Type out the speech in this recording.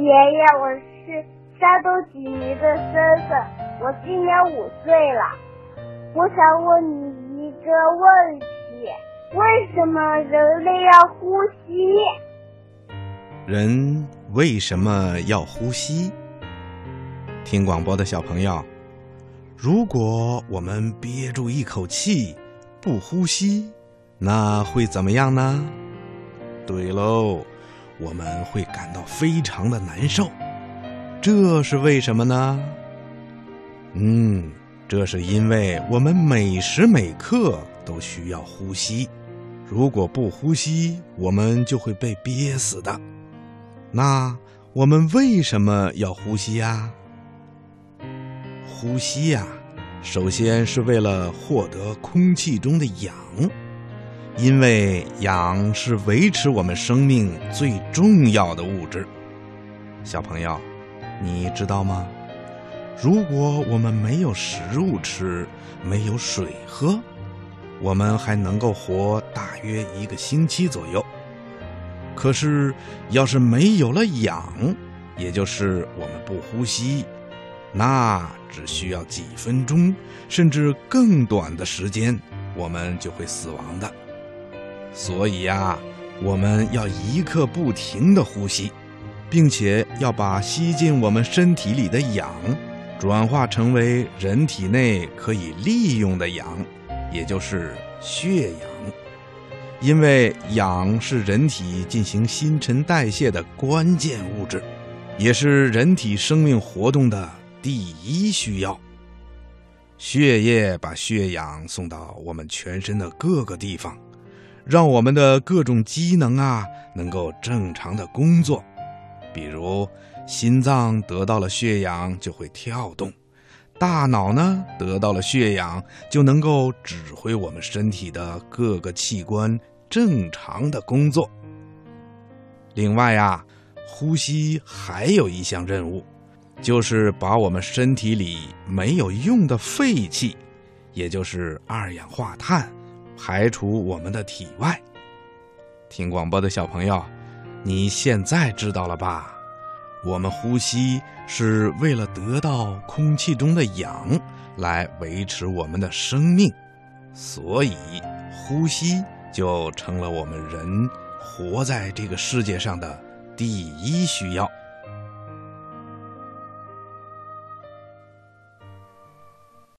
爷爷，我是山东济宁的森森，我今年五岁了。我想问你一个问题：为什么人类要呼吸？人为什么要呼吸？听广播的小朋友，如果我们憋住一口气不呼吸，那会怎么样呢？对喽，我们会感到非常的难受。这是为什么呢？嗯。这是因为我们每时每刻都需要呼吸，如果不呼吸，我们就会被憋死的。那我们为什么要呼吸呀？呼吸呀，首先是为了获得空气中的氧，因为氧是维持我们生命最重要的物质。小朋友，你知道吗？如果我们没有食物吃，没有水喝，我们还能够活大约一个星期左右。可是，要是没有了氧，也就是我们不呼吸，那只需要几分钟，甚至更短的时间，我们就会死亡的。所以呀，我们要一刻不停的呼吸，并且要把吸进我们身体里的氧。转化成为人体内可以利用的氧，也就是血氧。因为氧是人体进行新陈代谢的关键物质，也是人体生命活动的第一需要。血液把血氧送到我们全身的各个地方，让我们的各种机能啊能够正常的工作，比如。心脏得到了血氧就会跳动，大脑呢得到了血氧就能够指挥我们身体的各个器官正常的工作。另外呀，呼吸还有一项任务，就是把我们身体里没有用的废气，也就是二氧化碳，排除我们的体外。听广播的小朋友，你现在知道了吧？我们呼吸是为了得到空气中的氧，来维持我们的生命，所以呼吸就成了我们人活在这个世界上的第一需要。